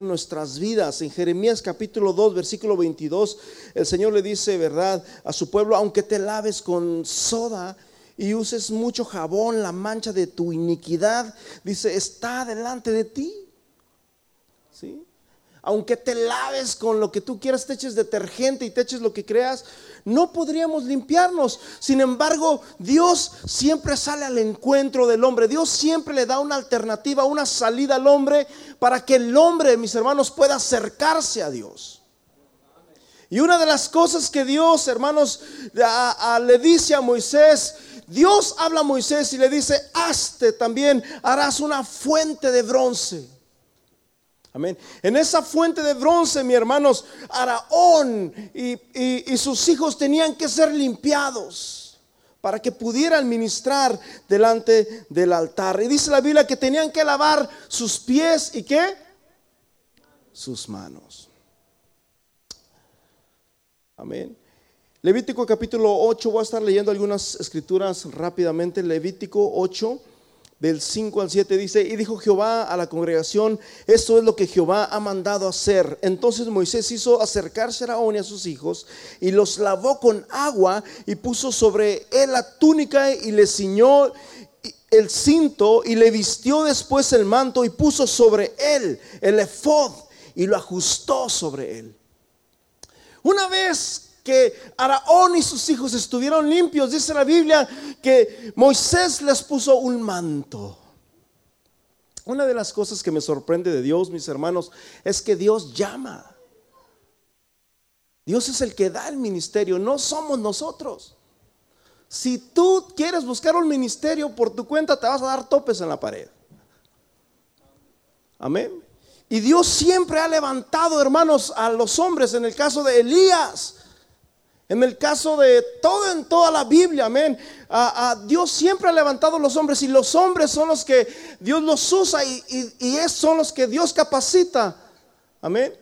nuestras vidas. En Jeremías capítulo 2, versículo 22, el Señor le dice, ¿verdad? A su pueblo, aunque te laves con soda y uses mucho jabón, la mancha de tu iniquidad, dice, está delante de ti. ¿Sí? Aunque te laves con lo que tú quieras, te eches detergente y te eches lo que creas, no podríamos limpiarnos. Sin embargo, Dios siempre sale al encuentro del hombre. Dios siempre le da una alternativa, una salida al hombre para que el hombre, mis hermanos, pueda acercarse a Dios. Y una de las cosas que Dios, hermanos, le dice a Moisés, Dios habla a Moisés y le dice, hazte también, harás una fuente de bronce. Amén. En esa fuente de bronce, mi hermanos, Araón y, sus hijos tenían que ser limpiados para que pudieran ministrar delante del altar. Y dice la Biblia que tenían que lavar sus pies y qué? Sus manos. Amén. Levítico capítulo 8, voy a estar leyendo algunas escrituras rápidamente. Levítico 8 del 5 al 7 dice, y dijo Jehová a la congregación, esto es lo que Jehová ha mandado hacer. Entonces Moisés hizo acercarse a Araón y a sus hijos y los lavó con agua y puso sobre él la túnica y le ciñó el cinto y le vistió después el manto y puso sobre él el efod y lo ajustó sobre él. Una vez que Araón y sus hijos estuvieron limpios, dice la Biblia que Moisés les puso un manto. Una de las cosas que me sorprende de Dios, mis hermanos, es que Dios llama. Dios es el que da el ministerio, no somos nosotros. Si tú quieres buscar un ministerio por tu cuenta, te vas a dar topes en la pared. Amén. Y Dios siempre ha levantado, hermanos, a los hombres. En el caso de Elías, en el caso de todo en toda la Biblia, amén. A, Dios siempre ha levantado los hombres y los hombres son los que Dios los usa y, y, son los que Dios capacita. Amén.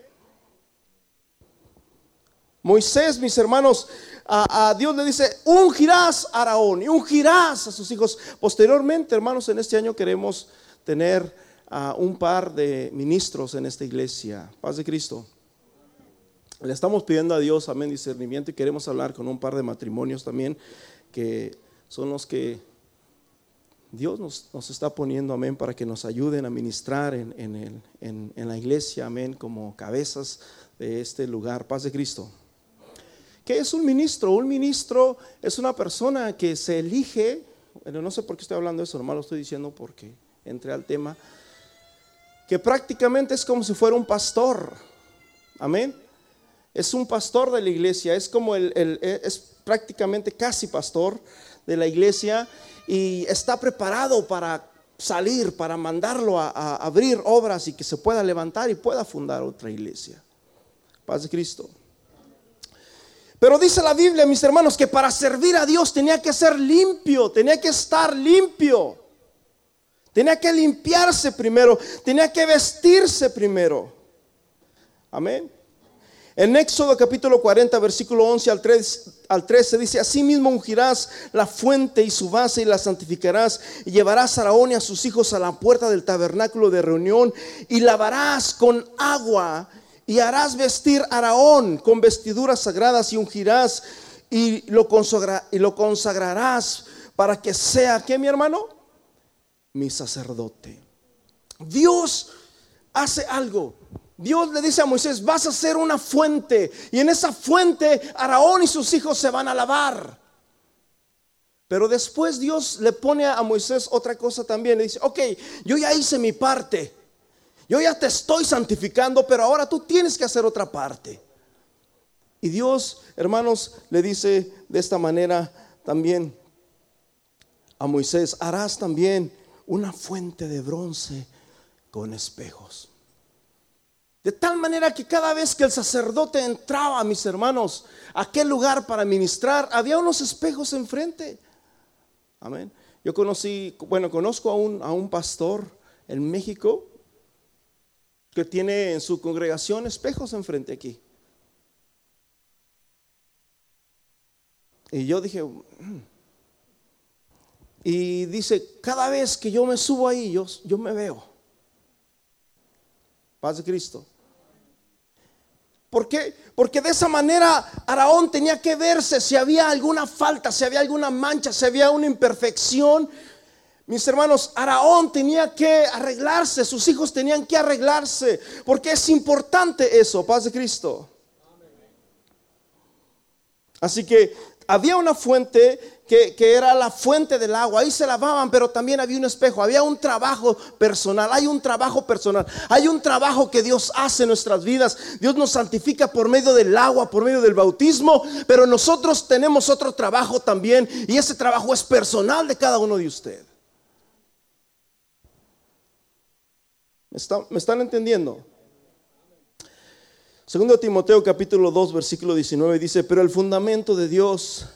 Moisés, mis hermanos, a, Dios le dice, ungirás a Araón y ungirás a sus hijos. Posteriormente, hermanos, en este año queremos tener a un par de ministros en esta iglesia. Paz de Cristo. Le estamos pidiendo a Dios, amén, discernimiento y queremos hablar con un par de matrimonios también que son los que Dios nos, está poniendo, amén, para que nos ayuden a ministrar en, en, en, la iglesia, amén, como cabezas de este lugar. Paz de Cristo. ¿Qué es un ministro? Un ministro es una persona que se elige, bueno, no sé por qué estoy hablando de eso, nomás lo estoy diciendo porque entré al tema, que prácticamente es como si fuera un pastor. Amén es un pastor de la iglesia, es como el, e, es prácticamente casi pastor de la iglesia y está preparado para salir, para mandarlo a, abrir obras y que se pueda levantar y pueda fundar otra iglesia. Paz de Cristo. Pero dice la Biblia, mis hermanos, que para servir a Dios tenía que ser limpio, tenía que estar limpio. Tenía que limpiarse primero, tenía que vestirse primero. Amén. En Éxodo capítulo 40, versículo 11 al 13, al 13 dice, asimismo ungirás la fuente y su base y la santificarás y llevarás a Araón y a sus hijos a la puerta del tabernáculo de reunión y lavarás con agua y harás vestir a Araón con vestiduras sagradas y ungirás y lo, y lo consagrarás para que sea, ¿qué mi hermano? Mi sacerdote. Dios hace algo Dios le dice a Moisés, vas a hacer una fuente y en esa fuente Araón y sus hijos se van a lavar. Pero después Dios le pone a Moisés otra cosa también. Le dice, ok, yo ya hice mi parte. Yo ya te estoy santificando, pero ahora tú tienes que hacer otra parte. Y Dios, hermanos, le dice de esta manera también a Moisés, harás también una fuente de bronce con espejos. De tal manera que cada vez que el sacerdote entraba, mis hermanos, a aquel lugar para ministrar, había unos espejos enfrente. Amén. Yo conocí, bueno, conozco a un, a un pastor en México que tiene en su congregación espejos enfrente aquí. Y yo dije, mm". y dice, cada vez que yo me subo ahí, yo, yo me veo. Paz de Cristo. ¿Por qué? Porque de esa manera Araón tenía que verse si había alguna falta, si había alguna mancha, si había una imperfección. Mis hermanos, Araón tenía que arreglarse, sus hijos tenían que arreglarse, porque es importante eso, paz de Cristo. Así que había una fuente que, era la fuente del agua, ahí se lavaban, pero también había un espejo, había un trabajo personal, hay un trabajo personal, hay un trabajo que Dios hace en nuestras vidas, Dios nos santifica por medio del agua, por medio del bautismo, pero nosotros tenemos otro trabajo también y ese trabajo es personal de cada uno de ustedes. ¿Me, están entendiendo? Segundo Timoteo capítulo 2 versículo 19 dice, pero el fundamento de Dios,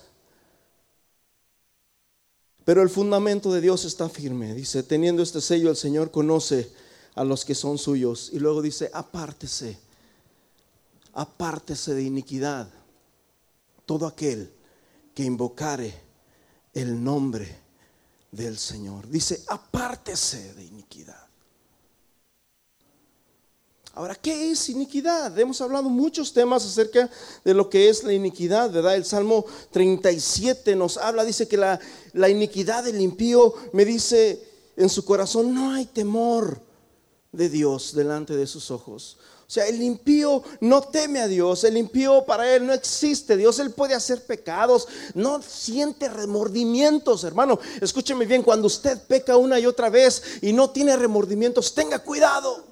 pero el fundamento de Dios está firme. Dice, teniendo este sello el Señor conoce a los que son suyos. Y luego dice, apártese, apártese de iniquidad todo aquel que invocare el nombre del Señor. Dice, apártese de iniquidad. Ahora, ¿qué es iniquidad? Hemos hablado muchos temas acerca de lo que es la iniquidad, ¿verdad? El Salmo 37 nos habla, dice que la, la iniquidad del impío me dice en su corazón, no hay temor de Dios delante de sus ojos. O sea, el impío no teme a Dios, el impío para él no existe. Dios, él puede hacer pecados, no siente remordimientos, hermano. Escúcheme bien, cuando usted peca una y otra vez y no tiene remordimientos, tenga cuidado.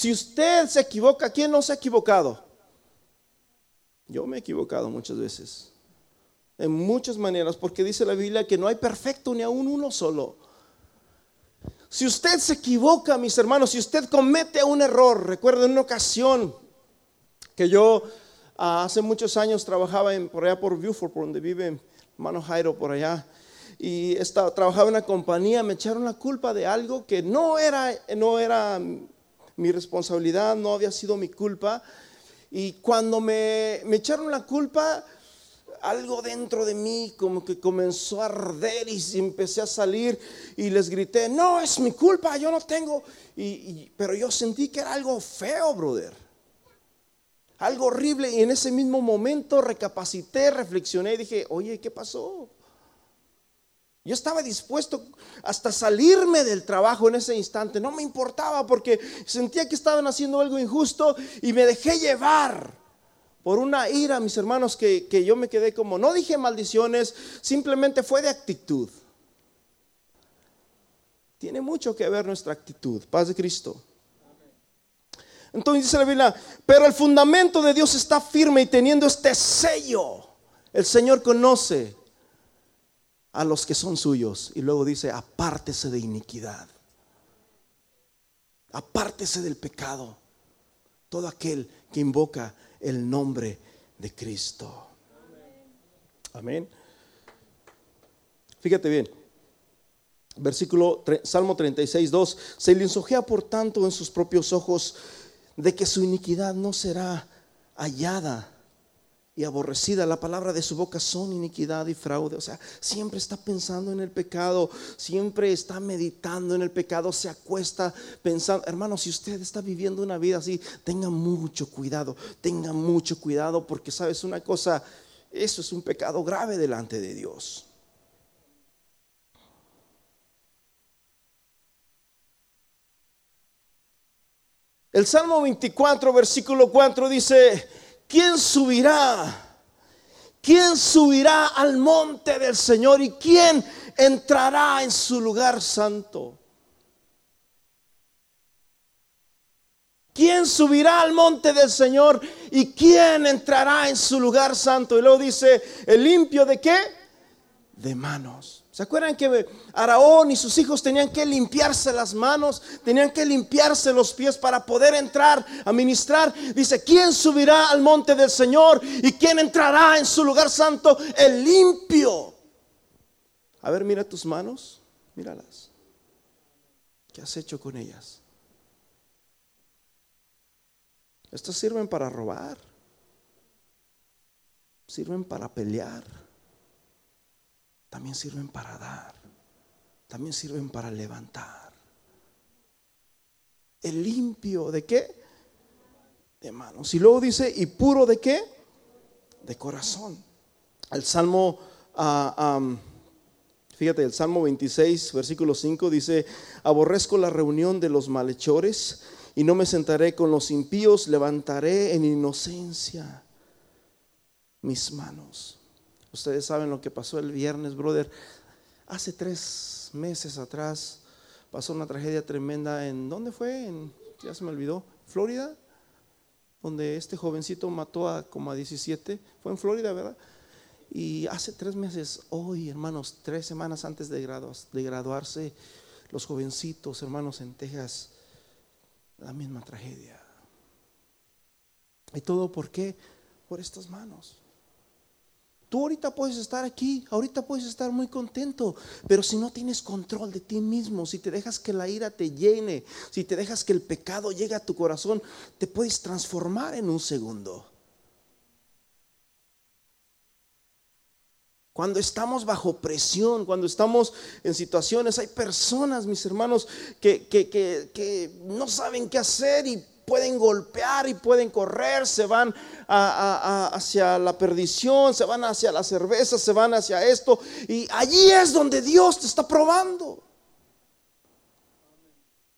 Si usted se equivoca, ¿quién no se ha equivocado? Yo me he equivocado muchas veces. En muchas maneras, porque dice la Biblia que no hay perfecto ni aún uno solo. Si usted se equivoca, mis hermanos, si usted comete un error, recuerdo en una ocasión que yo ah, hace muchos años trabajaba por allá por Beaufort, por donde vive hermano Jairo, por allá, y estaba, trabajaba en una compañía, me echaron la culpa de algo que no era, no era mi responsabilidad, no había sido mi culpa. Y cuando me, me echaron la culpa, algo dentro de mí como que comenzó a arder y empecé a salir y les grité, no, es mi culpa, yo no tengo. Y, pero yo sentí que era algo feo, brother. Algo horrible. Y en ese mismo momento recapacité, reflexioné y dije, oye, ¿qué pasó? Yo estaba dispuesto hasta salirme del trabajo en ese instante. No me importaba porque sentía que estaban haciendo algo injusto y me dejé llevar por una ira, mis hermanos, que, que yo me quedé como, no dije maldiciones, simplemente fue de actitud. Tiene mucho que ver nuestra actitud. Paz de Cristo. Entonces dice la Biblia, pero el fundamento de Dios está firme y teniendo este sello, el Señor conoce a los que son suyos. Y luego dice, apártese de iniquidad. Apártese del pecado. Todo aquel que invoca el nombre de Cristo. Amén. Fíjate bien. Versículo Salmo 36, 2. Se lisonjea por tanto en sus propios ojos de que su iniquidad no será hallada y aborrecida. La palabra de su boca son iniquidad y fraude. O sea, siempre está pensando en el pecado, siempre está meditando en el pecado, se acuesta pensando. Hermano, si usted está viviendo una vida así, tenga mucho cuidado, tenga mucho cuidado porque sabes una cosa, eso es un pecado grave delante de Dios. El Salmo 24, versículo 4 dice, ¿quién subirá? ¿Quién subirá al monte del Señor y quién entrará en su lugar santo? ¿Quién subirá al monte del Señor y quién entrará en su lugar santo? Y luego dice, ¿el limpio de qué? De manos ¿Se acuerdan que Araón y sus hijos tenían que limpiarse las manos, tenían que limpiarse los pies para poder entrar a ministrar? Dice, ¿quién subirá al monte del Señor y quién entrará en su lugar santo? El limpio. A ver, mira tus manos, míralas. ¿Qué has hecho con ellas? Estas sirven para robar, sirven para pelear también sirven para dar. también sirven para levantar. El limpio de qué? De manos. Y luego dice, ¿y puro de qué? De corazón. El Salmo, uh, fíjate, el Salmo 26, versículo 5 dice, aborrezco la reunión de los malhechores y no me sentaré con los impíos, levantaré en inocencia mis manos. Ustedes saben lo que pasó el viernes, brother. Hace tres meses atrás pasó una tragedia tremenda en, ¿dónde fue? En, ya se me olvidó, Florida, donde este jovencito mató a como a 17. Fue en Florida, ¿verdad? Y hace tres meses, hoy, hermanos, tres semanas antes de, de graduarse, los jovencitos, hermanos, en Texas, la misma tragedia. ¿Y todo por qué? Por estas manos. Tú ahorita puedes estar aquí, ahorita puedes estar muy contento, pero si no tienes control de ti mismo, si te dejas que la ira te llene, si te dejas que el pecado llegue a tu corazón, te puedes transformar en un segundo. Cuando estamos bajo presión, cuando estamos en situaciones, hay personas, mis hermanos, que, que, no saben qué hacer y pueden golpear y pueden correr, se van hacia la perdición, se van hacia la cerveza, se van hacia esto. Y allí es donde Dios te está probando.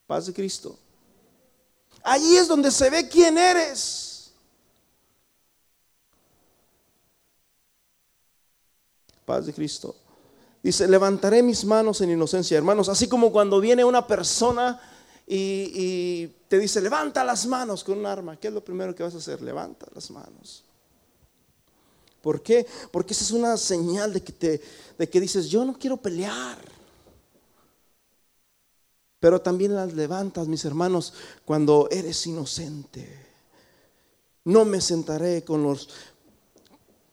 Paz de Cristo. Allí es donde se ve quién eres. Paz de Cristo. Dice, levantaré mis manos en inocencia, hermanos, así como cuando viene una persona y, te dice, levanta las manos con un arma, ¿qué es lo primero que vas a hacer? Levanta las manos. ¿Por qué? Porque esa es una señal de que, te, de que dices, yo no quiero pelear. Pero también las levantas, mis hermanos, cuando eres inocente. No me sentaré con los,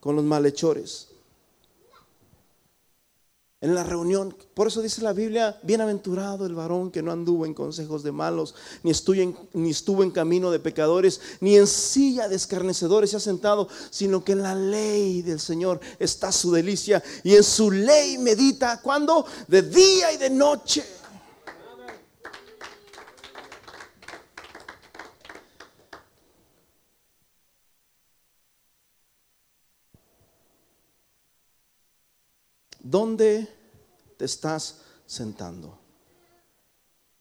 con los malhechores en la reunión. Por eso dice la Biblia, bienaventurado el varón que no anduvo en consejos de malos, ni estuvo en, ni estuvo en camino de pecadores, ni en silla de escarnecedores se ha sentado, sino que en la ley del Señor está su delicia y en su ley medita, cuando De día y de noche. ¿Dónde te estás sentando?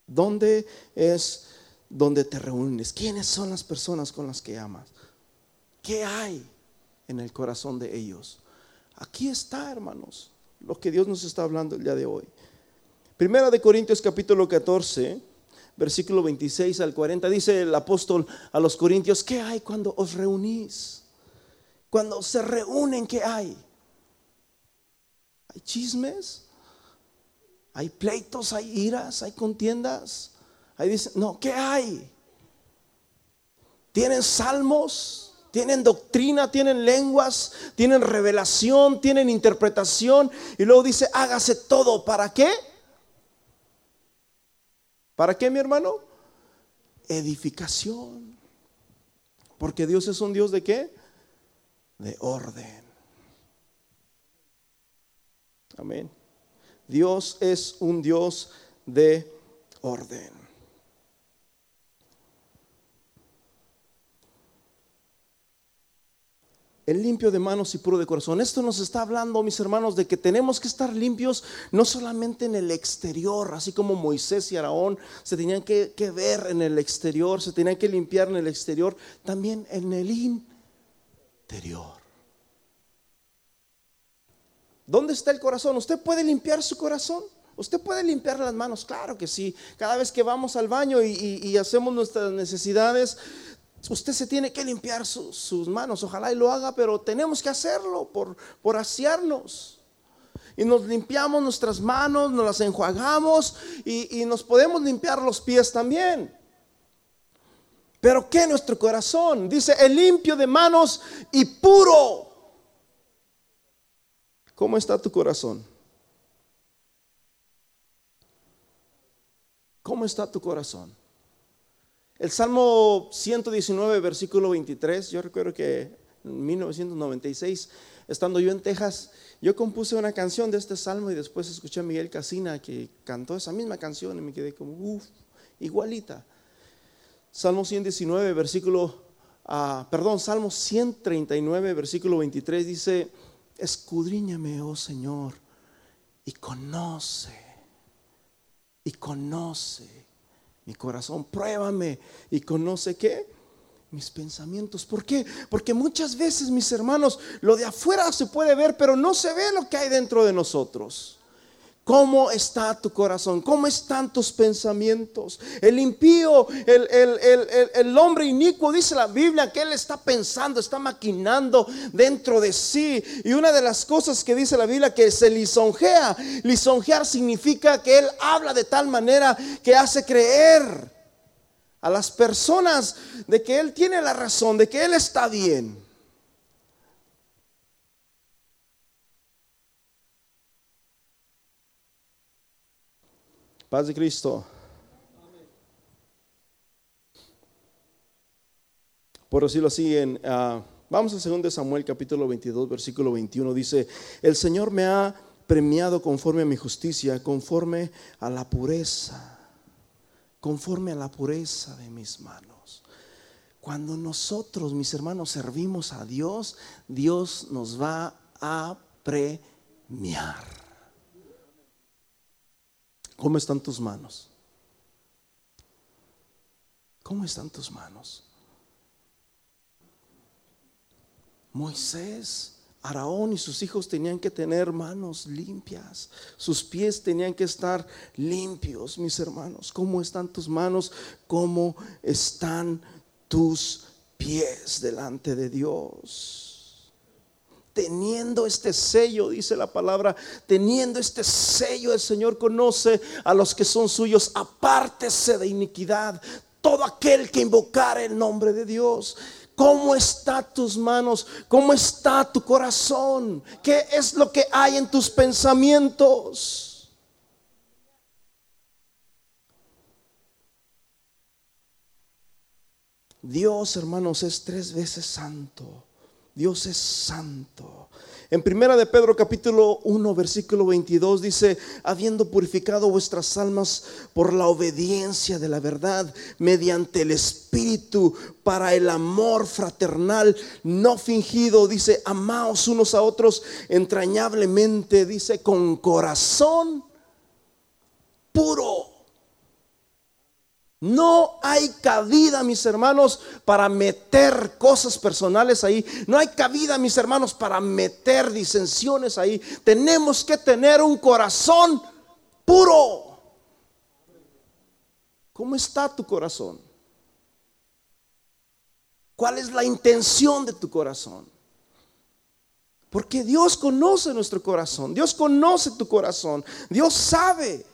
¿Dónde es donde te reúnes? ¿Quiénes son las personas con las que amas? ¿Qué hay en el corazón de ellos? Aquí está, hermanos, lo que Dios nos está hablando el día de hoy. Primera de Corintios capítulo 14, versículo 26 al 40, dice el apóstol a los corintios, ¿qué hay cuando os reunís? Cuando se reúnen, ¿qué hay? Hay chismes, hay pleitos, hay iras, hay contiendas. Ahí dice, no, ¿qué hay? Tienen salmos, tienen doctrina, tienen lenguas, tienen revelación, tienen interpretación. Y luego dice, hágase todo. ¿Para qué? ¿Para qué, mi hermano? Edificación. Porque Dios es un Dios de qué? De orden. Amén. Dios es un Dios de orden. El limpio de manos y puro de corazón. Esto nos está hablando, mis hermanos, de que tenemos que estar limpios no solamente en el exterior, así como Moisés y Araón se tenían que, que ver en el exterior, se tenían que limpiar en el exterior, también en el interior. ¿Dónde está el corazón? ¿Usted puede limpiar su corazón? ¿Usted puede limpiar las manos? Claro que sí. Cada vez que vamos al baño y, hacemos nuestras necesidades, usted se tiene que limpiar sus manos. Ojalá y lo haga, pero tenemos que hacerlo por, por. Y nos limpiamos nuestras manos, nos las enjuagamos y, y nos podemos limpiar los pies también. Pero ¿qué nuestro corazón? Dice, el limpio de manos y puro ¿Cómo está tu corazón? ¿Cómo está tu corazón? El Salmo 119, versículo 23, yo recuerdo que en 1996, estando yo en Texas, yo compuse una canción de este salmo y después escuché a Miguel Casina que cantó esa misma canción y me quedé como, uff, igualita. Salmo 119, versículo, ah, perdón, Salmo 139, versículo 23 dice, escudriñame, oh Señor, y conoce, y conoce mi corazón, pruébame y conoce qué mis pensamientos. ¿Por qué? Porque muchas veces, mis hermanos, lo de afuera se puede ver, pero no se ve lo que hay dentro de nosotros. ¿Cómo está tu corazón? ¿Cómo están tus pensamientos? El impío, el, el, hombre inicuo, dice la Biblia, que él está pensando, está maquinando dentro de sí. Y una de las cosas que dice la Biblia que se lisonjea, lisonjear significa que él habla de tal manera que hace creer a las personas de que Él tiene la razón, de que Él está bien. Paz de Cristo. Por decirlo así, en, uh, vamos a 2 Samuel capítulo 22, versículo 21, dice, el Señor me ha premiado conforme a mi justicia, conforme a la pureza conforme a la pureza de mis manos. Cuando nosotros, mis hermanos, servimos a Dios, Dios nos va a premiar. ¿Cómo están tus manos? ¿Cómo están tus manos? Moisés Araón y sus hijos tenían que tener manos limpias, sus pies tenían que estar limpios, mis hermanos. ¿Cómo están tus manos? ¿Cómo están tus pies delante de Dios? Teniendo este sello, dice la palabra, teniendo este sello, el Señor conoce a los que son suyos, apártese de iniquidad. Todo aquel que invocar el nombre de Dios. ¿Cómo está tus manos? ¿Cómo está tu corazón? ¿Qué es lo que hay en tus pensamientos? Dios, hermanos, es tres veces santo. Dios es santo. En primera de Pedro capítulo 1 versículo 22 dice, habiendo purificado vuestras almas por la obediencia de la verdad mediante el Espíritu para el amor fraternal no fingido, dice, amaos unos a otros entrañablemente, dice, con corazón puro no hay cabida, mis hermanos, para meter cosas personales ahí. No hay cabida, mis hermanos, para meter disensiones ahí. Tenemos que tener un corazón puro. ¿Cómo está tu corazón? ¿Cuál es la intención de tu corazón? Porque Dios conoce nuestro corazón. Dios conoce tu corazón. Dios sabe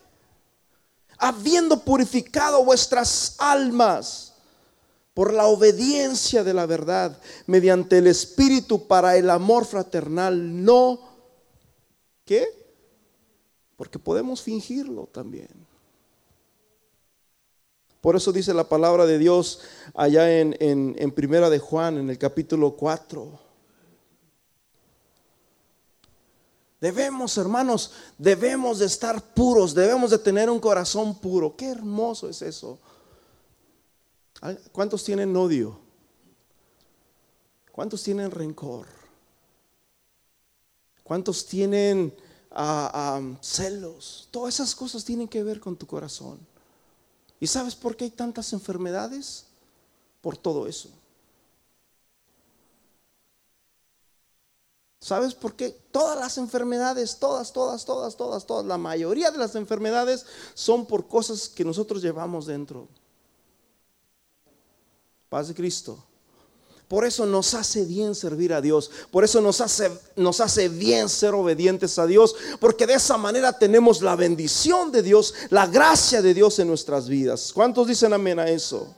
habiendo purificado vuestras almas por la obediencia de la verdad, mediante el Espíritu para el amor fraternal, no, ¿qué? Porque podemos fingirlo también. Por eso dice la palabra de Dios allá en, en, en Primera de Juan, en el capítulo 4. Debemos, hermanos, debemos de estar puros, debemos de tener un corazón puro. Qué hermoso es eso. ¿Cuántos tienen odio? ¿Cuántos tienen rencor? ¿Cuántos tienen ah, ah, celos? Todas esas cosas tienen que ver con tu corazón. ¿Y sabes por qué hay tantas enfermedades? Por todo eso. ¿Sabes por qué? Todas las enfermedades, todas, todas, todas, todas, todas, la mayoría de las enfermedades son por cosas que nosotros llevamos dentro. Paz de Cristo. Por eso nos hace bien servir a Dios. Por eso nos hace, nos hace bien ser obedientes a Dios. Porque de esa manera tenemos la bendición de Dios, la gracia de Dios en nuestras vidas. ¿Cuántos dicen amén a eso?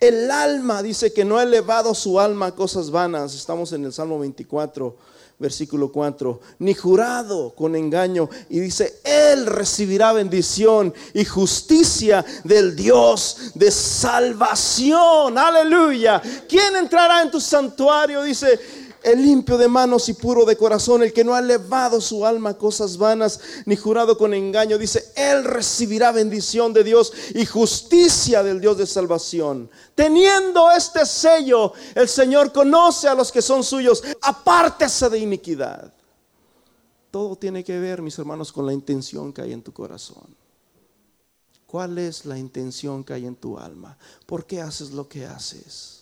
El alma dice que no ha elevado su alma a cosas vanas. Estamos en el Salmo 24, versículo 4, ni jurado con engaño. Y dice, Él recibirá bendición y justicia del Dios de salvación. Aleluya. ¿Quién entrará en tu santuario? Dice, el limpio de manos y puro de corazón, el que no ha elevado su alma a cosas vanas ni jurado con engaño, dice, Él recibirá bendición de Dios y justicia del Dios de salvación. Teniendo este sello, el Señor conoce a los que son suyos, apártese de iniquidad. Todo tiene que ver, mis hermanos, con la intención que hay en tu corazón. ¿Cuál es la intención que hay en tu alma? ¿Por qué haces lo que haces?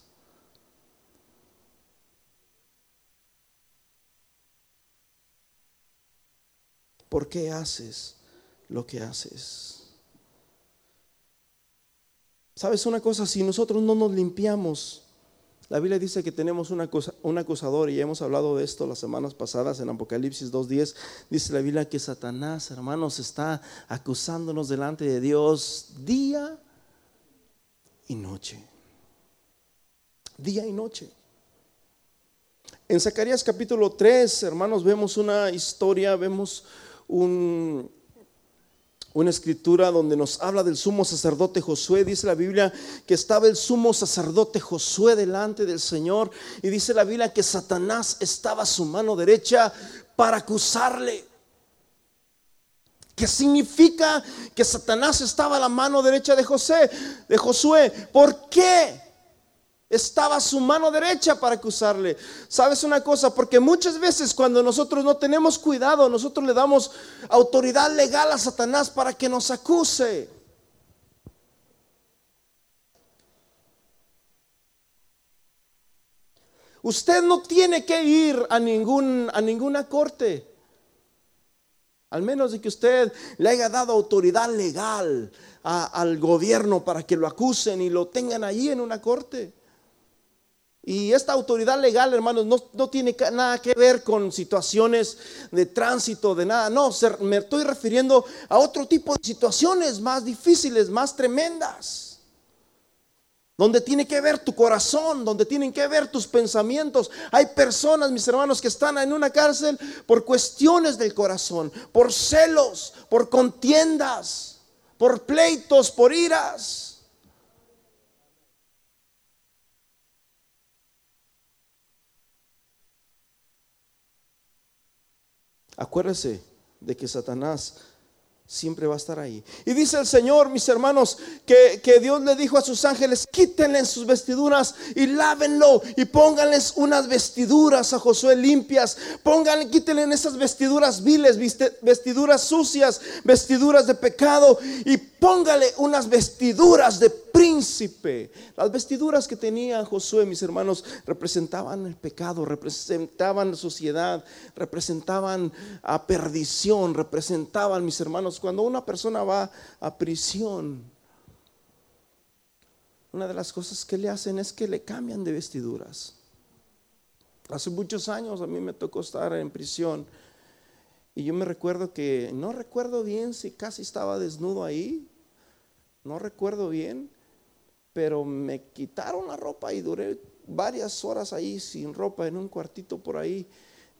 ¿Por qué haces lo que haces? ¿Sabes una cosa? Si nosotros no nos limpiamos, la Biblia dice que tenemos un, acusador y hemos hablado de esto las semanas pasadas en Apocalipsis 2.10. Dice la Biblia que Satanás, hermanos, está acusándonos delante de Dios día y noche. Día y noche. En Zacarías capítulo 3, hermanos, vemos una historia, vemos una escritura donde nos habla del sumo sacerdote Josué. Dice la Biblia que estaba el sumo sacerdote Josué delante del Señor. Y dice la Biblia que Satanás estaba a su mano derecha para acusarle. ¿Qué significa que Satanás estaba a la mano derecha de José, de Josué? ¿Por qué? Estaba su mano derecha para acusarle. ¿Sabes una cosa? Porque muchas veces cuando nosotros no tenemos cuidado, nosotros le damos autoridad legal a Satanás para que nos acuse. Usted no tiene que ir a, ningún, a ninguna corte. Al menos de que usted le haya dado autoridad legal al gobierno para que lo acusen y lo tengan ahí en una corte. Y esta autoridad legal, hermanos, no, tiene nada que ver con situaciones de tránsito, de nada. No, me estoy refiriendo a otro tipo de situaciones más difíciles, más tremendas. Donde tiene que ver tu corazón, donde tienen que ver tus pensamientos. Hay personas, mis hermanos, que están en una cárcel por cuestiones del corazón, por celos, por contiendas, por pleitos, por iras. Acuérdese de que Satanás siempre va a estar ahí. Y dice el Señor, mis hermanos, que, Dios le dijo a sus ángeles, quítenle sus vestiduras y lávenlo y pónganles unas vestiduras a Josué limpias. Pónganle, quítenle esas vestiduras viles, vestiduras sucias, vestiduras de pecado y póngale unas vestiduras de príncipe. Las vestiduras que tenía Josué, mis hermanos, representaban el pecado, representaban sociedad, representaban a perdición, representaban, mis hermanos, cuando una persona va a prisión, una de las cosas que le hacen es que le cambian de vestiduras. Hace muchos años a mí me tocó estar en prisión y yo me recuerdo que, no recuerdo bien si casi estaba desnudo ahí, no recuerdo bien, pero me quitaron la ropa y duré varias horas ahí sin ropa en un cuartito por ahí.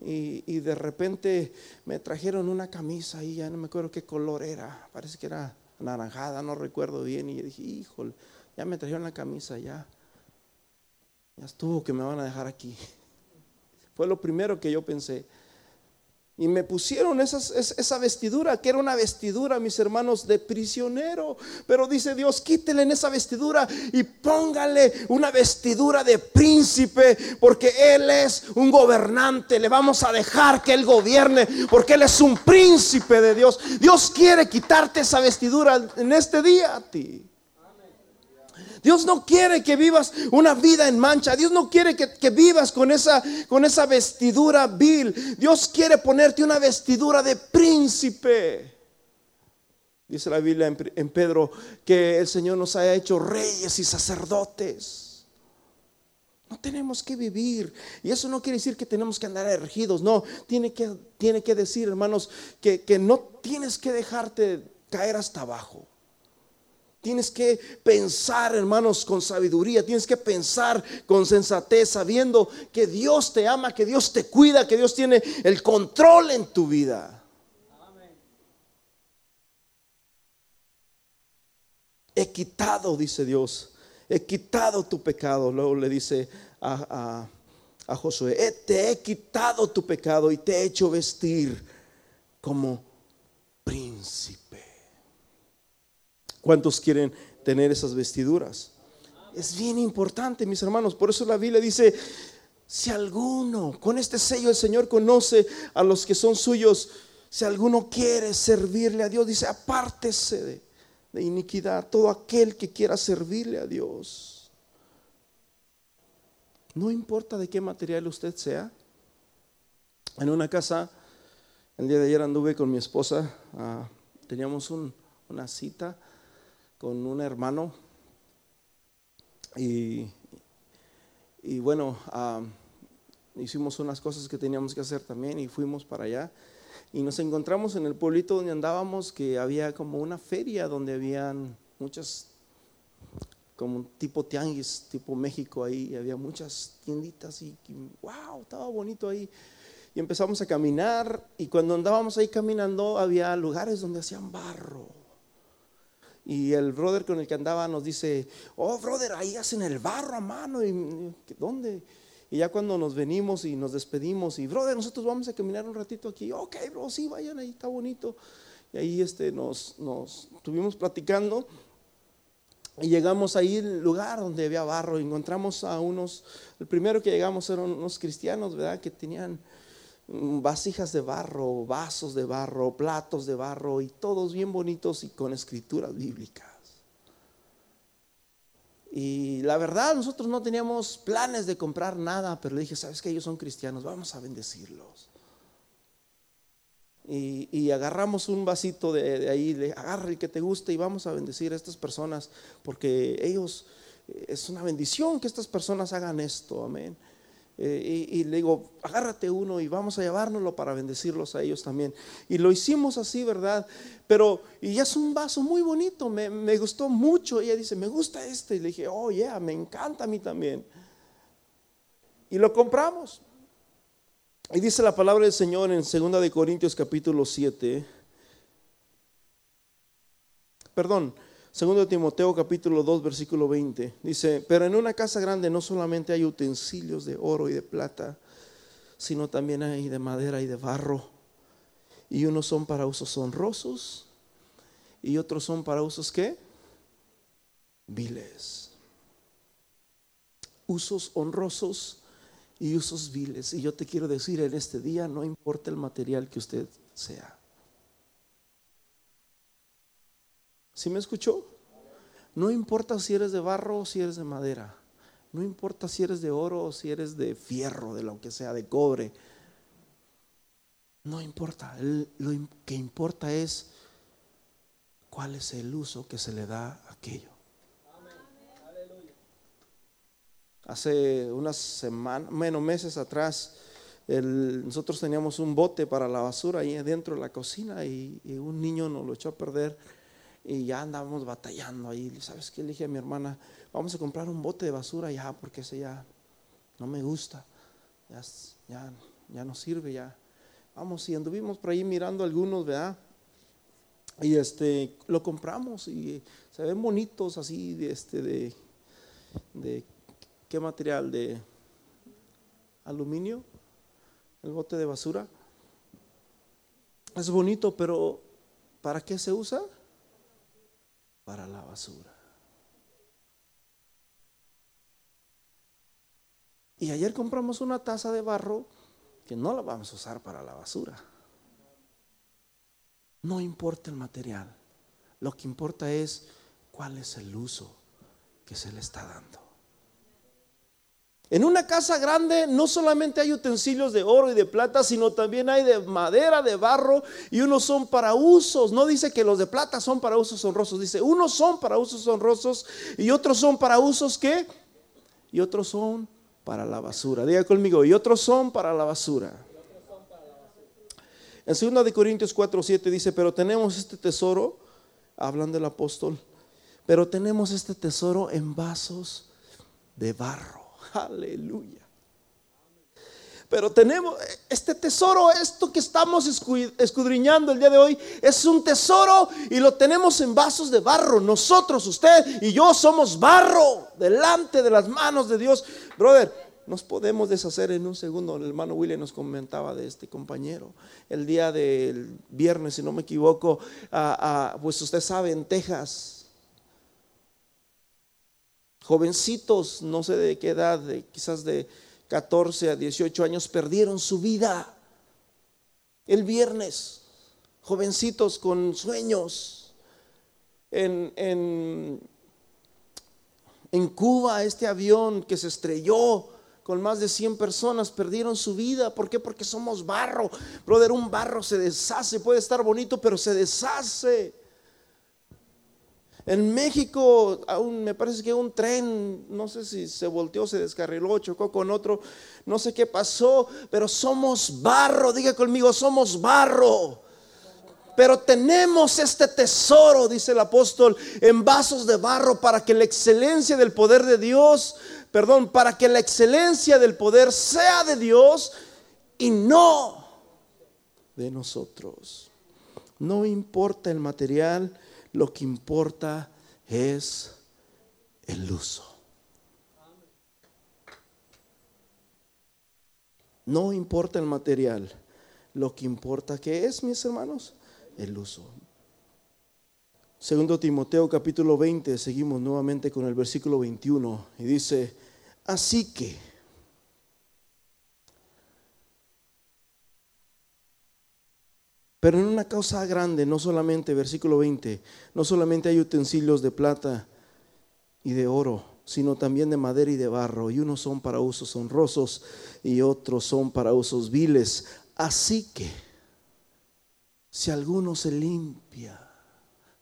Y, de repente me trajeron una camisa y ya no me acuerdo qué color era, parece que era anaranjada, no recuerdo bien. Y dije, híjole, ya me trajeron la camisa, ya, ya estuvo que me van a dejar aquí. Fue lo primero que yo pensé. Y me pusieron esa vestidura, que era una vestidura, mis hermanos, de prisionero. Pero dice Dios, quítele en esa vestidura y póngale una vestidura de príncipe, porque Él es un gobernante. Le vamos a dejar que Él gobierne, porque Él es un príncipe de Dios. Dios quiere quitarte esa vestidura en este día a ti. Dios no quiere que vivas una vida en mancha. Dios no quiere que, vivas con esa, con esa vestidura vil. Dios quiere ponerte una vestidura de príncipe. Dice la Biblia en, en Pedro que el Señor nos haya hecho reyes y sacerdotes. No tenemos que vivir. Y eso no quiere decir que tenemos que andar ergidos. No, tiene que, tiene que decir, hermanos, que, que no tienes que dejarte caer hasta abajo. Tienes que pensar, hermanos, con sabiduría. Tienes que pensar con sensatez, sabiendo que Dios te ama, que Dios te cuida, que Dios tiene el control en tu vida. He quitado, dice Dios, he quitado tu pecado. Luego le dice a, Josué, te he quitado tu pecado y te he hecho vestir como príncipe. ¿Cuántos quieren tener esas vestiduras? Es bien importante, mis hermanos. Por eso la Biblia dice, si alguno, con este sello el Señor conoce a los que son suyos, si alguno quiere servirle a Dios, dice, apártese de, iniquidad, todo aquel que quiera servirle a Dios. No importa de qué material usted sea. En una casa, el día de ayer anduve con mi esposa, ah, teníamos una cita con un hermano. Y, y bueno, ah, hicimos unas cosas que teníamos que hacer también y fuimos para allá. Y nos encontramos en el pueblito donde andábamos que había como una feria donde habían muchas como tipo tianguis, tipo México ahí, y había muchas tienditas y, y wow, estaba bonito ahí. Y empezamos a caminar y cuando andábamos ahí caminando había lugares donde hacían barro y el brother con el que andaba nos dice, oh brother, ahí hacen el barro a mano. ¿Y dónde? Y ya cuando nos venimos y nos despedimos, y brother, nosotros vamos a caminar un ratito aquí. Ok, bro, sí, vayan ahí, está bonito. Y ahí este, nos, nos estuvimos platicando. Y llegamos ahí al lugar donde había barro. Encontramos a unos, el primero que llegamos eran unos cristianos, ¿verdad? Que tenían vasijas de barro, vasos de barro, platos de barro y todos bien bonitos y con escrituras bíblicas. Y la verdad, nosotros no teníamos planes de comprar nada, pero le dije, ¿sabes que ellos son cristianos? Vamos a bendecirlos. Y, agarramos un vasito de, de, ahí, le agarra el que te guste y vamos a bendecir a estas personas, porque ellos, es una bendición que estas personas hagan esto, amén. Eh, y, le digo, agárrate uno y vamos a llevárnoslo para bendecirlos a ellos también. Y lo hicimos así, ¿verdad? Pero, y es un vaso muy bonito, me, gustó mucho. ella dice, me gusta este. Y le dije, oh, yeah, me encanta a mí también. Y lo compramos. Y dice la palabra del Señor en 2 de Corintios capítulo 7. Perdón, Segundo Timoteo capítulo 2 versículo 20 dice, pero en una casa grande no solamente hay utensilios de oro y de plata, sino también hay de madera y de barro. Y unos son para usos honrosos y otros son para usos qué? Viles. Usos honrosos y usos viles. Y yo te quiero decir en este día, no importa el material que usted sea. ¿Sí me escuchó? No importa si eres de barro o si eres de madera. No importa si eres de oro o si eres de fierro, de lo que sea, de cobre. No importa. lo que importa es cuál es el uso que se le da a aquello. Hace unas semanas, menos meses atrás, nosotros teníamos un bote para la basura ahí dentro de la cocina y, y un niño nos lo echó a perder y ya andábamos batallando ahí. ¿Sabes qué? Le dije a mi hermana, vamos a comprar un bote de basura ya, porque ese ya no me gusta. Ya, ya, ya no sirve, ya. Vamos, y anduvimos por ahí mirando algunos, ¿verdad? Y este, lo compramos y se ven bonitos así, de este, de, de ¿qué material? De aluminio, el bote de basura. Es bonito, pero ¿para qué se usa? Para la basura. Y ayer compramos una taza de barro que no la vamos a usar para la basura. No importa el material, lo que importa es cuál es el uso que se le está dando. En una casa grande no solamente hay utensilios de oro y de plata, sino también hay de madera, de barro, y unos son para usos. No dice que los de plata son para usos honrosos, dice, unos son para usos honrosos y otros son para usos que, y otros son para la basura. Diga conmigo, y otros son para la basura. En 2 de Corintios 4, 7 dice, pero tenemos este tesoro, hablando del apóstol, Pero tenemos este tesoro en vasos de barro. Aleluya. Pero tenemos este tesoro, esto que estamos escudriñando el día de hoy, es un tesoro y lo tenemos en vasos de barro. Nosotros, usted y yo somos barro delante de las manos de Dios. Brother, nos podemos deshacer en un segundo. El hermano William nos comentaba de este compañero. El día del viernes, si no me equivoco, pues usted sabe, en Texas, jovencitos, no sé de qué edad, quizás de 14 a 18 años perdieron su vida. El viernes, jovencitos con sueños. En, en, en Cuba, este avión que se estrelló con más de 100 personas perdieron su vida. ¿Por qué? Porque somos barro. Brother, un barro se deshace, puede estar bonito, pero se deshace. En México, aún me parece que un tren, no sé si se volteó, se descarriló, chocó con otro, no sé qué pasó, pero somos barro, diga conmigo, somos barro. Pero tenemos este tesoro, dice el apóstol, en vasos de barro para que la excelencia del poder de Dios, perdón, para que la excelencia del poder sea de Dios y no de nosotros. No importa el material lo que importa es el uso. No importa el material, lo que importa que es, mis hermanos, el uso. Segundo Timoteo capítulo 20, seguimos nuevamente con el versículo 21 y dice, así que Pero en una causa grande, no solamente, versículo 20, no solamente hay utensilios de plata y de oro, sino también de madera y de barro, y unos son para usos honrosos y otros son para usos viles. Así que, si alguno se limpia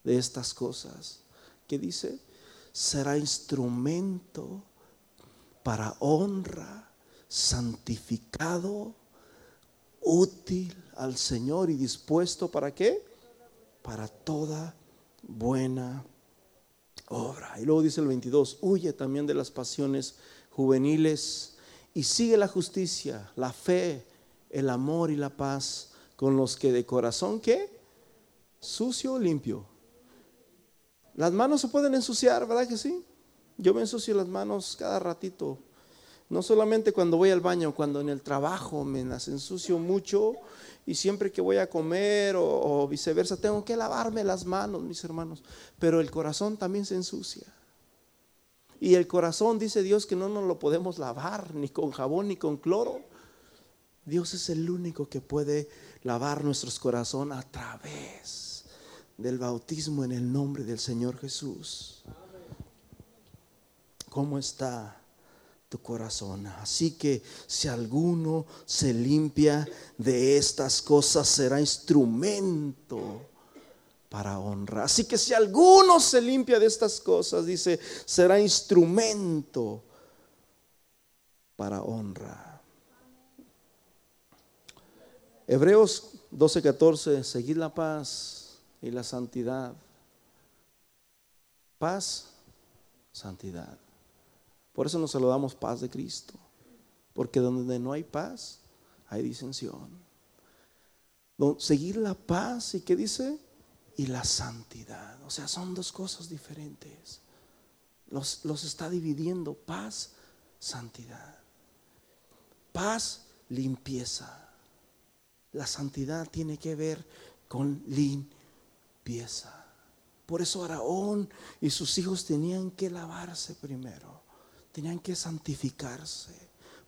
de estas cosas, ¿qué dice? Será instrumento para honra, santificado, útil al Señor y dispuesto para qué? Para toda buena obra. Y luego dice el 22, huye también de las pasiones juveniles y sigue la justicia, la fe, el amor y la paz con los que de corazón, ¿qué? Sucio o limpio. Las manos se pueden ensuciar, ¿verdad que sí? Yo me ensucio las manos cada ratito. No solamente cuando voy al baño, cuando en el trabajo me las ensucio mucho y siempre que voy a comer o, viceversa, tengo que lavarme las manos, mis hermanos. Pero el corazón también se ensucia. Y el corazón dice Dios que no nos lo podemos lavar ni con jabón ni con cloro. Dios es el único que puede lavar nuestros corazones a través del bautismo en el nombre del Señor Jesús. ¿Cómo está? Corazón. Así que si alguno se limpia de estas cosas, será instrumento para honra. Así que si alguno se limpia de estas cosas, dice, será instrumento para honra. Hebreos 12:14, seguid la paz y la santidad. Paz, santidad. Por eso nos saludamos paz de Cristo. Porque donde no hay paz, hay disensión. Seguir la paz y qué dice? Y la santidad. O sea, son dos cosas diferentes. Los, los está dividiendo paz, santidad. Paz, limpieza. La santidad tiene que ver con limpieza. Por eso Araón y sus hijos tenían que lavarse primero tenían que santificarse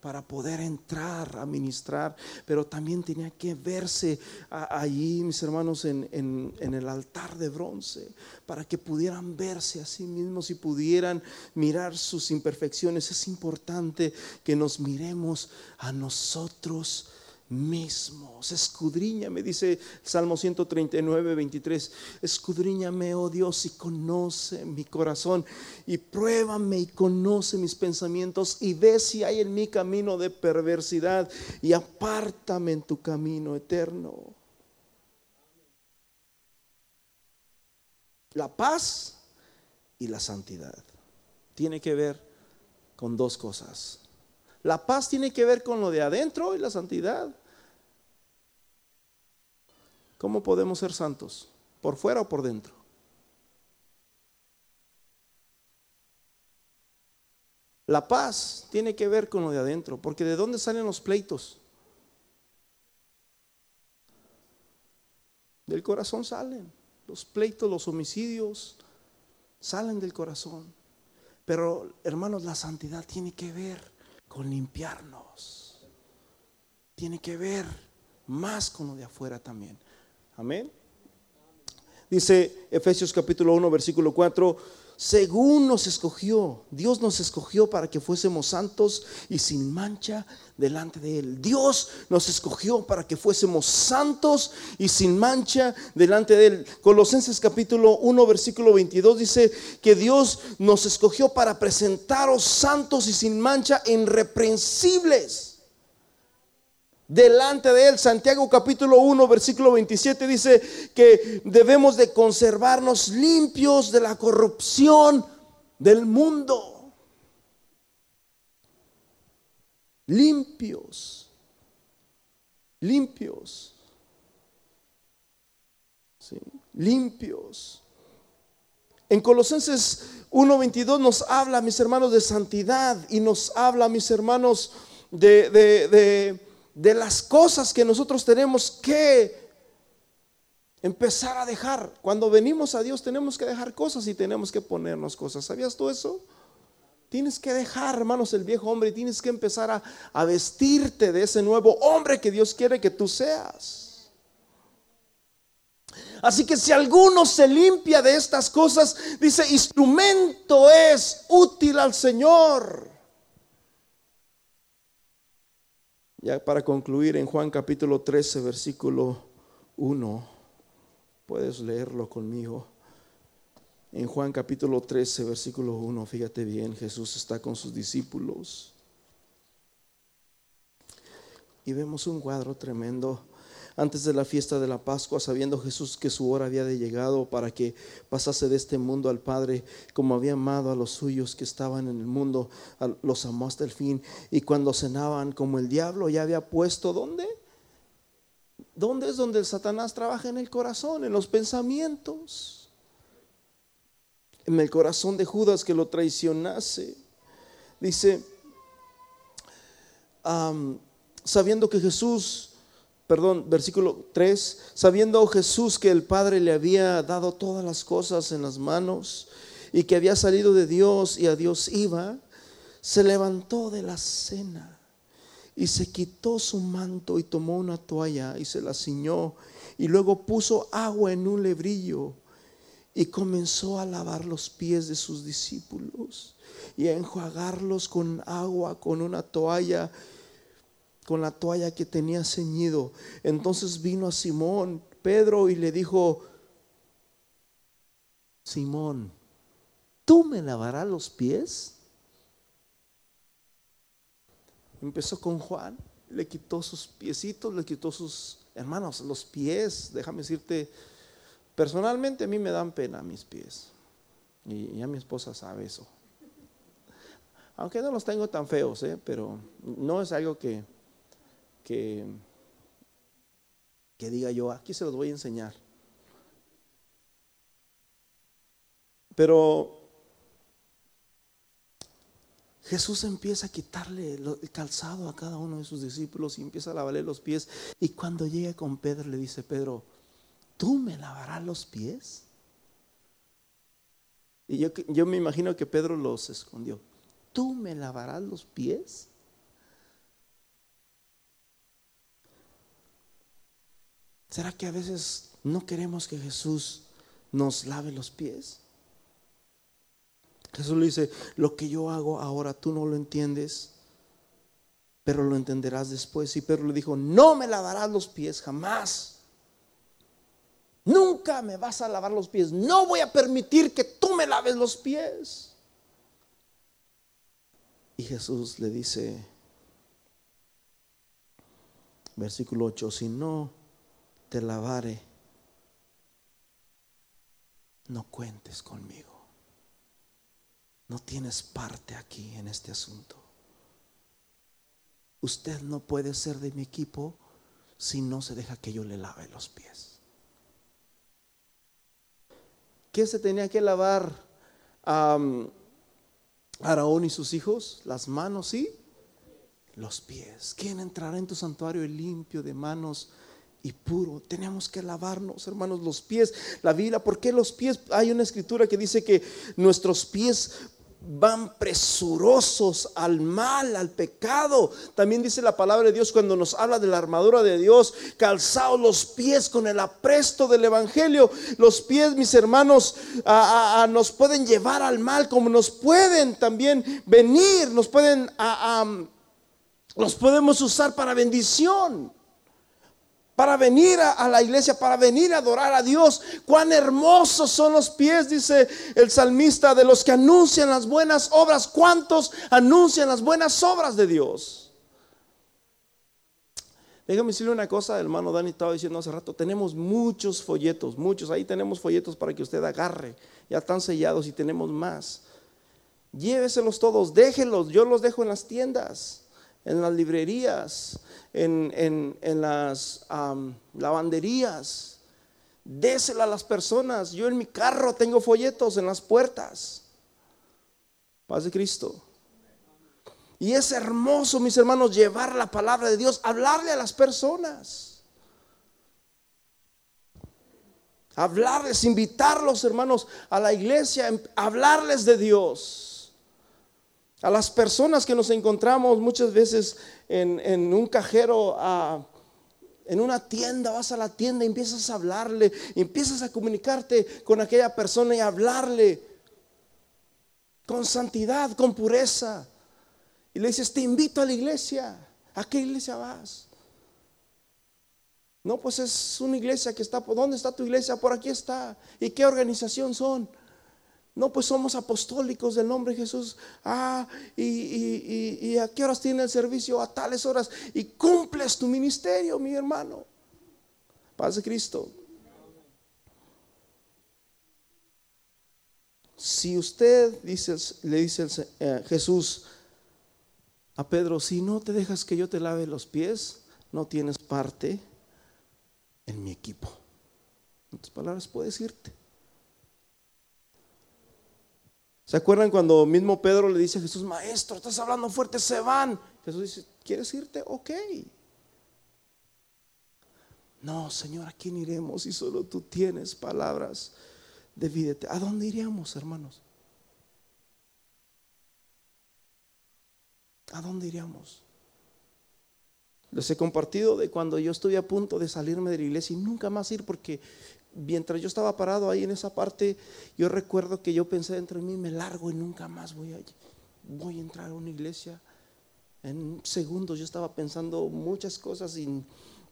para poder entrar a ministrar, pero también tenía que verse allí, mis hermanos, en, en, el altar de bronce, para que pudieran verse a sí mismos y pudieran mirar sus imperfecciones. Es importante que nos miremos a nosotros mismos. Escudriñame, dice Salmo 139, 23. Escudriñame, oh Dios, y conoce mi corazón. Y pruébame y conoce mis pensamientos. Y ve si hay en mi camino de perversidad. Y apártame en tu camino eterno. La paz y la santidad. Tiene que ver con dos cosas. La paz tiene que ver con lo de adentro y la santidad. ¿Cómo podemos ser santos? ¿Por fuera o por dentro? La paz tiene que ver con lo de adentro, porque ¿de dónde salen los pleitos? Del corazón salen. Los pleitos, los homicidios, salen del corazón. Pero hermanos, la santidad tiene que ver con limpiarnos. Tiene que ver más con lo de afuera también. Amén. Dice Efesios capítulo 1, versículo 4 según nos escogió. Dios nos escogió para que fuésemos santos y sin mancha delante de Él. Dios nos escogió para que fuésemos santos y sin mancha delante de Él. Colosenses capítulo 1, versículo 22 dice que Dios nos escogió para presentaros santos y sin mancha, irreprensibles delante de él. Santiago capítulo 1, versículo 27 dice que debemos de conservarnos limpios de la corrupción del mundo. Limpios. Limpios. Limpios. En Colosenses 1.22 nos habla, mis hermanos, de santidad y nos habla, mis hermanos, de de las cosas que nosotros tenemos que empezar a dejar. Cuando venimos a Dios tenemos que dejar cosas y tenemos que ponernos cosas. ¿Sabías tú eso? Tienes que dejar, hermanos, el viejo hombre y tienes que empezar a, a vestirte de ese nuevo hombre que Dios quiere que tú seas. Así que si alguno se limpia de estas cosas, dice, instrumento es útil al Señor. Ya para concluir en Juan capítulo 13, versículo 1, puedes leerlo conmigo. En Juan capítulo 13, versículo 1, fíjate bien, Jesús está con sus discípulos. Y vemos un cuadro tremendo antes de la fiesta de la Pascua, sabiendo Jesús que su hora había de llegado para que pasase de este mundo al Padre, como había amado a los suyos que estaban en el mundo, los amó hasta el fin. Y cuando cenaban, como el diablo ya había puesto, ¿dónde? ¿Dónde es donde el Satanás trabaja en el corazón, en los pensamientos? En el corazón de Judas que lo traicionase. Dice, sabiendo que Jesús perdón, versículo 3, sabiendo Jesús que el Padre le había dado todas las cosas en las manos y que había salido de Dios y a Dios iba, se levantó de la cena y se quitó su manto y tomó una toalla y se la ciñó y luego puso agua en un lebrillo y comenzó a lavar los pies de sus discípulos y a enjuagarlos con agua, con una toalla con la toalla que tenía ceñido. Entonces vino a Simón, Pedro, y le dijo, Simón, ¿tú me lavarás los pies? Empezó con Juan, le quitó sus piecitos, le quitó sus hermanos, los pies. Déjame decirte, personalmente a mí me dan pena mis pies. Y ya mi esposa sabe eso. Aunque no los tengo tan feos, ¿eh? pero no es algo que, que, que diga yo, aquí se los voy a enseñar. Pero Jesús empieza a quitarle el calzado a cada uno de sus discípulos y empieza a lavarle los pies. Y cuando llega con Pedro le dice, Pedro, ¿tú me lavarás los pies? Y yo, yo me imagino que Pedro los escondió. ¿Tú me lavarás los pies? ¿Será que a veces no queremos que Jesús nos lave los pies? Jesús le dice, lo que yo hago ahora tú no lo entiendes, pero lo entenderás después. Y Pedro le dijo, no me lavarás los pies jamás. Nunca me vas a lavar los pies. No voy a permitir que tú me laves los pies. Y Jesús le dice, versículo 8, si no te lavare, no cuentes conmigo. no tienes parte aquí en este asunto. Usted no puede ser de mi equipo si no se deja que yo le lave los pies. ¿Qué se tenía que lavar a Araón y sus hijos? Las manos y los pies. ¿Quién entrará en tu santuario limpio de manos? Y puro. Tenemos que lavarnos, hermanos, los pies. La vida, ¿por qué los pies? Hay una escritura que dice que nuestros pies van presurosos al mal, al pecado. También dice la palabra de Dios cuando nos habla de la armadura de Dios, calzados los pies con el apresto del Evangelio. Los pies, mis hermanos, nos pueden llevar al mal, como nos pueden también venir, nos pueden, los podemos usar para bendición para venir a, la iglesia, para venir a adorar a Dios. Cuán hermosos son los pies, dice el salmista, de los que anuncian las buenas obras. ¿Cuántos anuncian las buenas obras de Dios? Déjame decirle una cosa, hermano Dani estaba diciendo hace rato, tenemos muchos folletos, muchos, ahí tenemos folletos para que usted agarre, ya están sellados y tenemos más. Lléveselos todos, déjenlos, yo los dejo en las tiendas, en las librerías, en, las lavanderías. Désela a las personas. Yo en mi carro tengo folletos en las puertas. Paz de Cristo. Y es hermoso, mis hermanos, llevar la palabra de Dios, hablarle a las personas. Hablarles, invitarlos, hermanos, a la iglesia, hablarles de Dios a las personas que nos encontramos muchas veces en, un cajero, en una tienda, vas a la tienda y empiezas a hablarle, empiezas a comunicarte con aquella persona y hablarle con santidad, con pureza. Y le dices, te invito a la iglesia. ¿A qué iglesia vas? No, pues es una iglesia que está, ¿dónde está tu iglesia? Por aquí está. ¿Y qué organización son? No, pues somos apostólicos del nombre de Jesús. Ah, y, a qué horas tiene el servicio? A tales horas. Y cumples tu ministerio, mi hermano. Paz de Cristo. Si usted dice, le dice eh, Jesús a Pedro, si no te dejas que yo te lave los pies, no tienes parte en mi equipo. En otras palabras, puedes irte. ¿Se acuerdan cuando mismo Pedro le dice a Jesús, maestro, estás hablando fuerte, se van? Jesús dice, ¿quieres irte? Ok. No, Señor, ¿a quién iremos si solo tú tienes palabras de? ¿A dónde iríamos, hermanos? ¿A dónde iríamos? Les he compartido de cuando yo estuve a punto de salirme de la iglesia y nunca más ir porque mientras yo estaba parado ahí en esa parte, yo recuerdo que yo pensé dentro de mí, me largo y nunca más voy a, voy a entrar a una iglesia. En segundos yo estaba pensando muchas cosas y,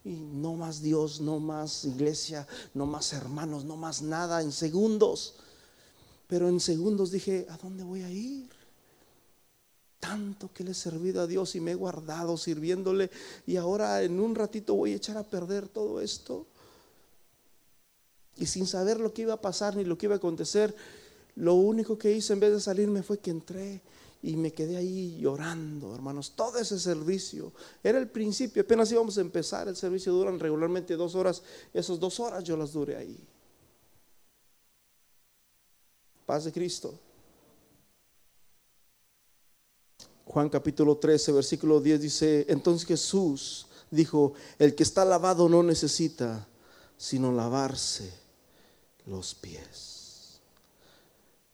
no más Dios, no más iglesia, no más hermanos, no más nada, en segundos. Pero en segundos dije, ¿a dónde voy a ir? Tanto que le he servido a Dios y me he guardado sirviéndole y ahora en un ratito voy a echar a perder todo esto. Y sin saber lo que iba a pasar ni lo que iba a acontecer, lo único que hice en vez de salirme fue que entré y me quedé ahí llorando, hermanos. Todo ese servicio era el principio, apenas íbamos a empezar. El servicio duran regularmente dos horas. Esas dos horas yo las duré ahí. Paz de Cristo. Juan capítulo 13, versículo 10 dice, entonces Jesús dijo, el que está lavado no necesita sino lavarse los pies.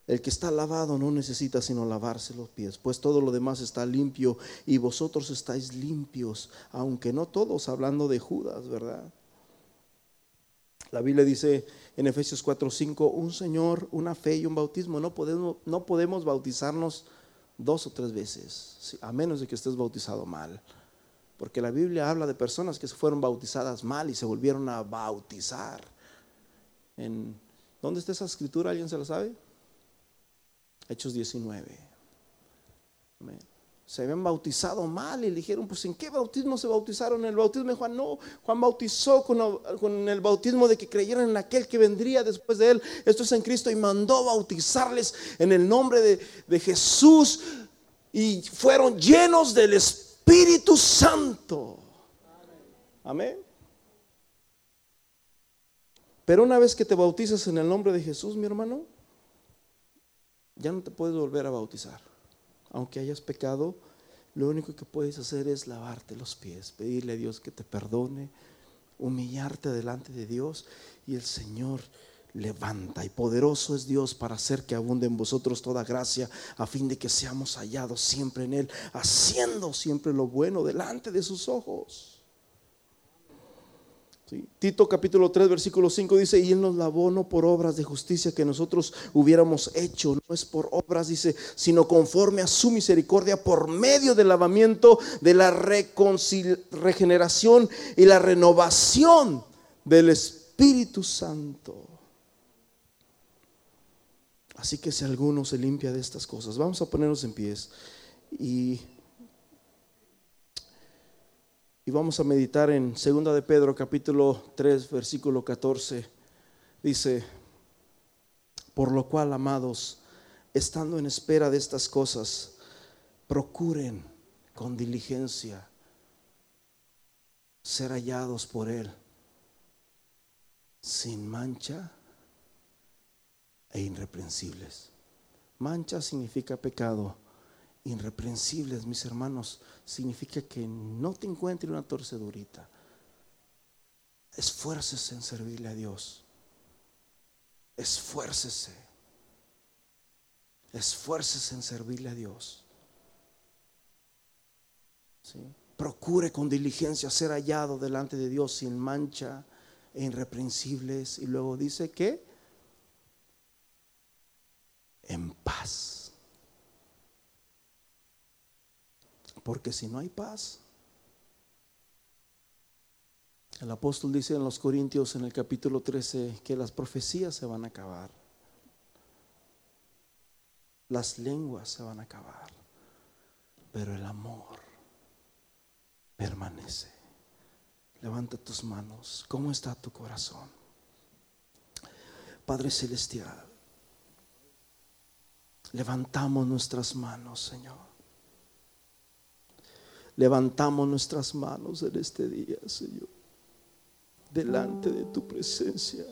El que está lavado no necesita sino lavarse los pies, pues todo lo demás está limpio y vosotros estáis limpios, aunque no todos, hablando de Judas, ¿verdad? La Biblia dice en Efesios 4:5, un Señor, una fe y un bautismo. No podemos, no podemos bautizarnos dos o tres veces, a menos de que estés bautizado mal. Porque la Biblia habla de personas que se fueron bautizadas mal y se volvieron a bautizar. ¿Dónde está esa escritura? ¿Alguien se la sabe? Hechos 19. se habían bautizado mal y le dijeron, pues ¿en qué bautismo se bautizaron? En el bautismo de Juan, no, Juan bautizó con, el bautismo de que creyeran en aquel que vendría después de él, esto es en Cristo, y mandó bautizarles en el nombre de Jesús y fueron llenos del Espíritu Santo. Amén. Pero una vez que te bautizas en el nombre de Jesús, mi hermano, ya no te puedes volver a bautizar aunque hayas pecado, lo único que puedes hacer es lavarte los pies, pedirle a Dios que te perdone, humillarte delante de Dios y el Señor levanta. Y poderoso es Dios para hacer que abunde en vosotros toda gracia, a fin de que seamos hallados siempre en Él, haciendo siempre lo bueno delante de sus ojos. Tito capítulo 3 versículo 5 dice, y Él nos lavó no por obras de justicia que nosotros hubiéramos hecho, no es por obras, dice, sino conforme a su misericordia por medio del lavamiento de la regeneración y la renovación del Espíritu Santo. Así que si alguno se limpia de estas cosas, vamos a ponernos en pies y y vamos a meditar en 2 de Pedro capítulo 3 versículo 14. Dice, por lo cual, amados, estando en espera de estas cosas, procuren con diligencia ser hallados por Él sin mancha e irreprensibles. Mancha significa pecado irreprensibles, mis hermanos, significa que no te encuentre una torcedurita. Esfuércese en servirle a Dios. Esfuércese. Esfuércese en servirle a Dios. Procure con diligencia ser hallado delante de Dios sin mancha e irreprensibles. Y luego dice que en paz. Porque si no hay paz, el apóstol dice en los Corintios en el capítulo 13 que las profecías se van a acabar, las lenguas se van a acabar, pero el amor permanece. Levanta tus manos. ¿Cómo está tu corazón? Padre Celestial, levantamos nuestras manos, Señor levantamos nuestras manos en este día, Señor, delante de tu presencia.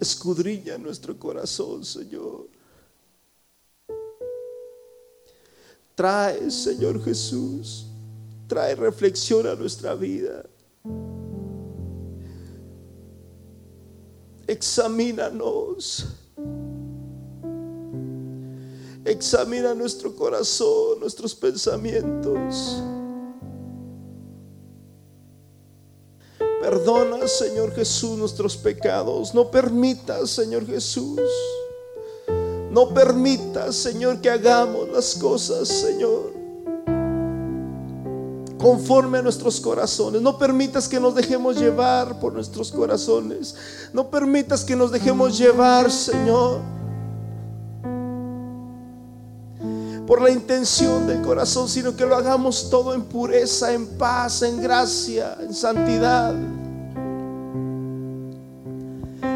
Escudrilla nuestro corazón, Señor. Trae, Señor Jesús, trae reflexión a nuestra vida. Examínanos Examina nuestro corazón, nuestros pensamientos. Perdona, Señor Jesús, nuestros pecados. No permitas, Señor Jesús. No permitas, Señor, que hagamos las cosas, Señor, conforme a nuestros corazones. No permitas que nos dejemos llevar por nuestros corazones. No permitas que nos dejemos llevar, Señor por la intención del corazón, sino que lo hagamos todo en pureza, en paz, en gracia, en santidad.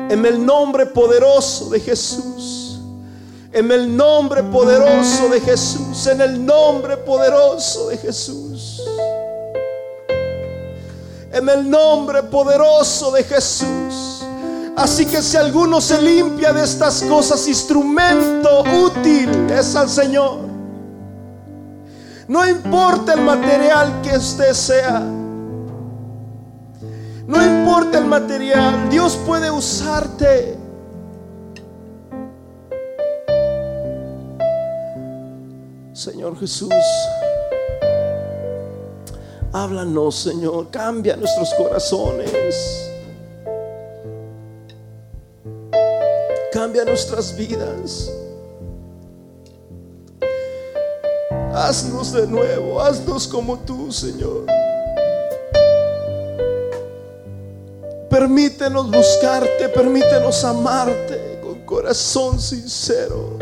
En el nombre poderoso de Jesús. En el nombre poderoso de Jesús. En el nombre poderoso de Jesús. En el nombre poderoso de Jesús. Así que si alguno se limpia de estas cosas, instrumento útil es al Señor. No importa el material que usted sea. No importa el material. Dios puede usarte. Señor Jesús, háblanos, Señor. Cambia nuestros corazones. Cambia nuestras vidas. Haznos de nuevo, haznos como tú, Señor. Permítenos buscarte, permítenos amarte con corazón sincero.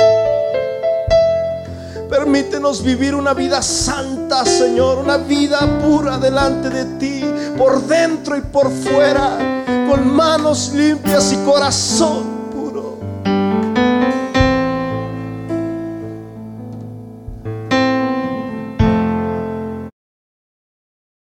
Permítenos vivir una vida santa, Señor, una vida pura delante de ti, por dentro y por fuera, con manos limpias y corazón